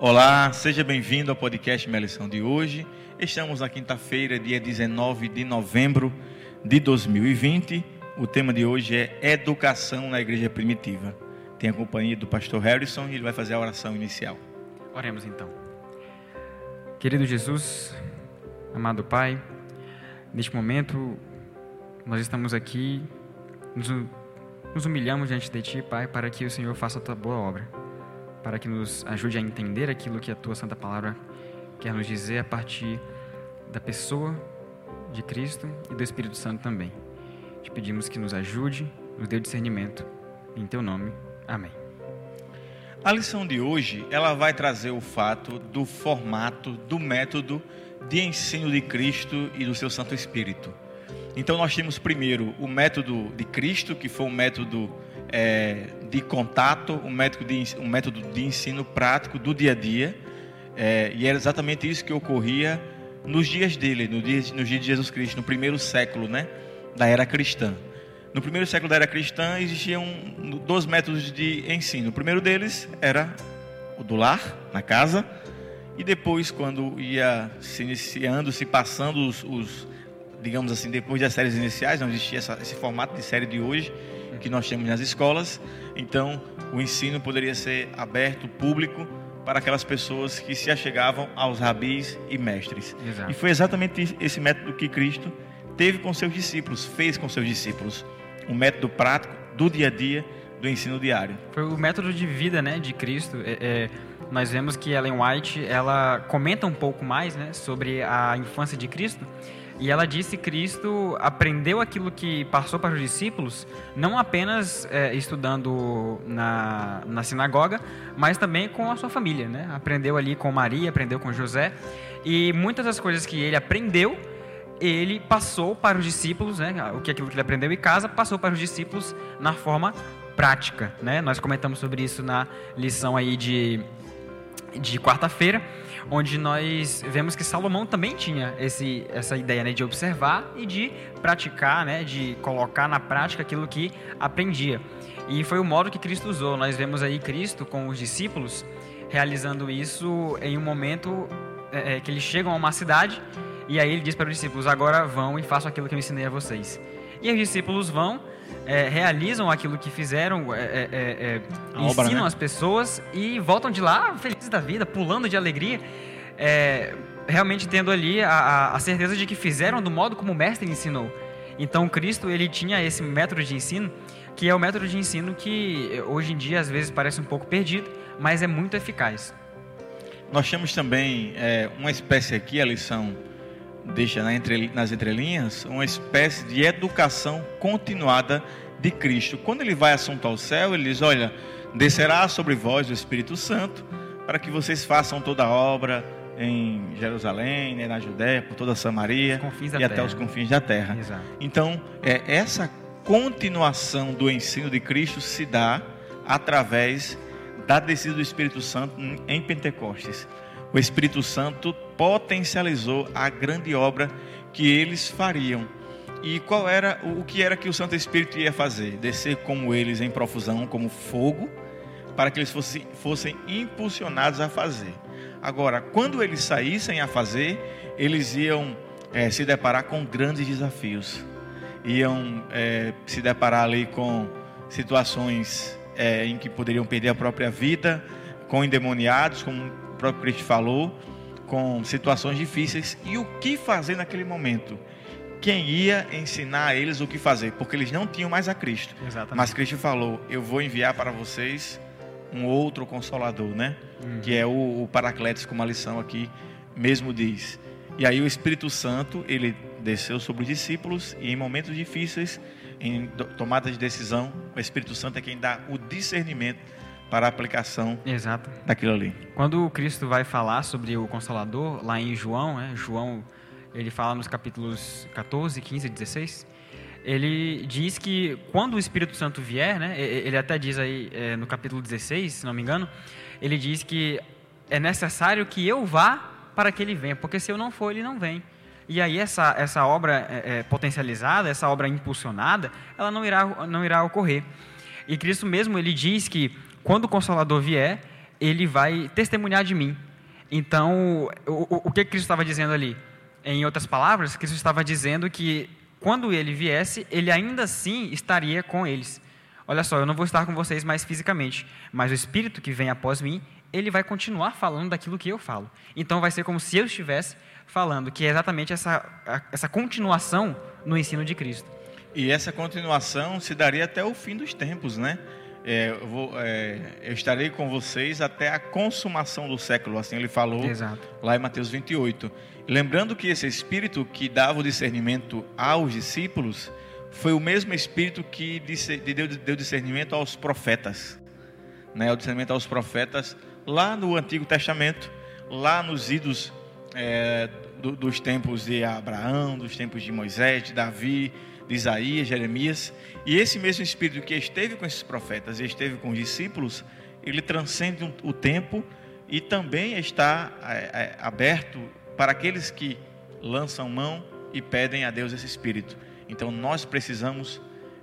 Olá, seja bem-vindo ao podcast Minha Lição de hoje. Estamos na quinta-feira, dia 19 de novembro de 2020. O tema de hoje é Educação na Igreja Primitiva. Tem a companhia do pastor Harrison e ele vai fazer a oração inicial. Oremos então. Querido Jesus, amado Pai, neste momento nós estamos aqui, nos, humilhamos diante de Ti, Pai, para que o Senhor faça a Tua boa obra, para que nos ajude a entender aquilo que a Tua Santa Palavra quer nos dizer a partir da pessoa de Cristo e do Espírito Santo também. Te pedimos que nos ajude, nos dê discernimento. Em Teu nome, amém. A lição de hoje, ela vai trazer o fato do formato, do método de ensino de Cristo e do seu Santo Espírito. Então nós temos primeiro o método de Cristo, que foi um método é, de contato, um método de, um método de ensino prático do dia a dia, é, e era exatamente isso que ocorria nos dias dele, no dia, nos dias de Jesus Cristo, no primeiro século né, da era cristã. No primeiro século da era cristã existiam dois métodos de ensino. O primeiro deles era o do lar, na casa, e depois, quando ia se iniciando, se passando os, os digamos assim, depois das séries iniciais, não existia essa, esse formato de série de hoje que nós temos nas escolas. Então, o ensino poderia ser aberto, público, para aquelas pessoas que se achegavam aos rabis e mestres. Exato. E foi exatamente esse método que Cristo teve com seus discípulos, fez com seus discípulos um método prático do dia a dia do ensino diário. Foi o método de vida, né, de Cristo. É, é, nós vemos que Ellen White ela comenta um pouco mais, né, sobre a infância de Cristo. E ela disse que Cristo aprendeu aquilo que passou para os discípulos, não apenas é, estudando na, na sinagoga, mas também com a sua família. Né? Aprendeu ali com Maria, aprendeu com José. E muitas das coisas que ele aprendeu, ele passou para os discípulos, né, o que aquilo que ele aprendeu em casa, passou para os discípulos na forma prática, né? Nós comentamos sobre isso na lição aí de, de quarta-feira, onde nós vemos que Salomão também tinha esse, essa ideia né, de observar e de praticar, né, de colocar na prática aquilo que aprendia. E foi o modo que Cristo usou. Nós vemos aí Cristo com os discípulos realizando isso em um momento é, é que eles chegam a uma cidade e aí ele diz para os discípulos: agora vão e façam aquilo que eu ensinei a vocês. E os discípulos vão, é, realizam aquilo que fizeram, é, é, é, é ensinam obra, né? as pessoas e voltam de lá felizes da vida, pulando de alegria, realmente tendo ali a, a certeza de que fizeram do modo como o mestre ensinou. Então Cristo ele tinha esse método de ensino que é o método de ensino que hoje em dia às vezes parece um pouco perdido, mas é muito eficaz. Nós temos também é, uma espécie aqui, a lição deixa nas entrelinhas uma espécie de educação continuada de Cristo. Quando ele vai assunto ao céu, ele diz: Olha, descerá sobre vós o Espírito Santo, para que vocês façam toda a obra em Jerusalém, né, na Judéia, por toda a Samaria e terra. até os confins da terra. Exato. Então, é, essa continuação do ensino de Cristo se dá através da descida do Espírito Santo em Pentecostes o Espírito Santo potencializou a grande obra que eles fariam. E qual era o que era que o Santo Espírito ia fazer? Descer como eles em profusão, como fogo, para que eles fossem, fossem impulsionados a fazer. Agora, quando eles saíssem a fazer, eles iam é, se deparar com grandes desafios. Iam é, se deparar ali com situações é, em que poderiam perder a própria vida, com endemoniados, como próprio Cristo falou, com situações difíceis e o que fazer naquele momento. Quem ia ensinar a eles o que fazer, porque eles não tinham mais a Cristo. Exatamente. Mas Cristo falou: Eu vou enviar para vocês um outro consolador, né? Uhum. Que é o, o Paracletos, como a lição aqui mesmo diz. E aí o Espírito Santo, ele desceu sobre os discípulos e em momentos difíceis, em tomada de decisão, o Espírito Santo é quem dá o discernimento para a aplicação Exato. daquilo ali. Quando Cristo vai falar sobre o Consolador, lá em João, né, João, ele fala nos capítulos 14, 15 e 16, ele diz que quando o Espírito Santo vier, né, ele até diz aí é, no capítulo 16, se não me engano, ele diz que é necessário que eu vá para que ele venha, porque se eu não for, ele não vem. E aí essa, essa obra é, é, potencializada, essa obra impulsionada, ela não irá, não irá ocorrer. E Cristo mesmo, ele diz que quando o Consolador vier, ele vai testemunhar de mim. Então, o, o que Cristo estava dizendo ali? Em outras palavras, Cristo estava dizendo que quando ele viesse, ele ainda assim estaria com eles. Olha só, eu não vou estar com vocês mais fisicamente, mas o Espírito que vem após mim, ele vai continuar falando daquilo que eu falo. Então vai ser como se eu estivesse falando, que é exatamente essa, essa continuação no ensino de Cristo. E essa continuação se daria até o fim dos tempos, né? É, eu, vou, é, eu, estarei com vocês até a consumação do século, assim ele falou Exato. lá em Mateus 28. Lembrando que esse Espírito que dava o discernimento aos discípulos foi o mesmo Espírito que deu discernimento aos profetas, né? o discernimento aos profetas lá no Antigo Testamento, lá nos idos é, do, dos tempos de Abraão, dos tempos de Moisés, de Davi, de Isaías, Jeremias. E esse mesmo Espírito que esteve com esses profetas e esteve com os discípulos, ele transcende o tempo e também está é, é, aberto para aqueles que lançam mão e pedem a Deus esse Espírito. Então nós precisamos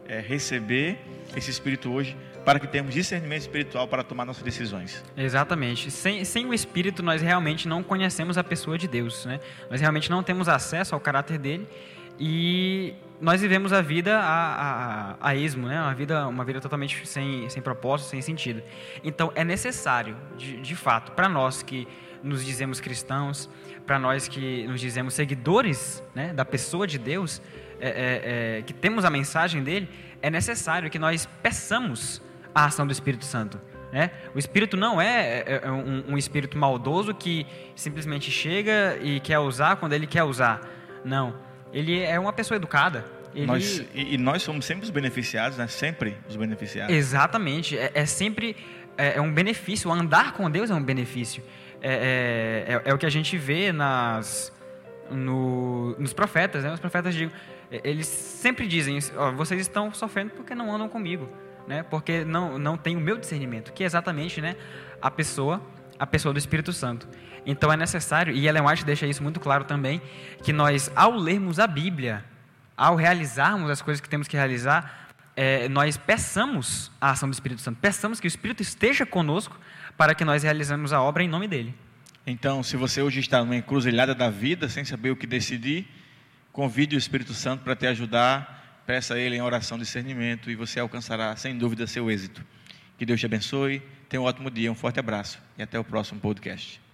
é, receber esse Espírito hoje para que tenhamos discernimento espiritual para tomar nossas decisões. Exatamente. Sem, sem o Espírito, nós realmente não conhecemos a pessoa de Deus. Né? Nós realmente não temos acesso ao caráter dele e nós vivemos a vida a, a, a esmo, né? uma, vida, uma vida totalmente sem, sem propósito, sem sentido. Então, é necessário, de, de fato, para nós que nos dizemos cristãos, para nós que nos dizemos seguidores né, da pessoa de Deus, é, é, é, que temos a mensagem dele, é necessário que nós peçamos a ação do Espírito Santo. Né? O Espírito não é, é, é um, um, espírito maldoso que simplesmente chega e quer usar quando ele quer usar. Não. Ele é uma pessoa educada. Ele... Nós, e, e, nós somos sempre os beneficiados, né? sempre os beneficiados. Exatamente. É, é sempre é, é, um benefício. O andar com Deus é um benefício. É, é, é o que a gente vê nas, no, nos profetas. Né? Os profetas dizem, eles sempre dizem: oh, vocês estão sofrendo porque não andam comigo né? Porque não não tem o meu discernimento, que é exatamente, né, a pessoa, a pessoa do Espírito Santo. Então é necessário, e Ellen White deixa isso muito claro também, que nós ao lermos a Bíblia, ao realizarmos as coisas que temos que realizar, é, nós peçamos a ação do Espírito Santo, peçamos que o Espírito esteja conosco para que nós realizemos a obra em nome dele. Então, se você hoje está numa encruzilhada da vida, sem saber o que decidir, convide o Espírito Santo para te ajudar Peça a Ele em oração discernimento e você alcançará, sem dúvida, seu êxito. Que Deus te abençoe. Tenha um ótimo dia, um forte abraço e até o próximo podcast.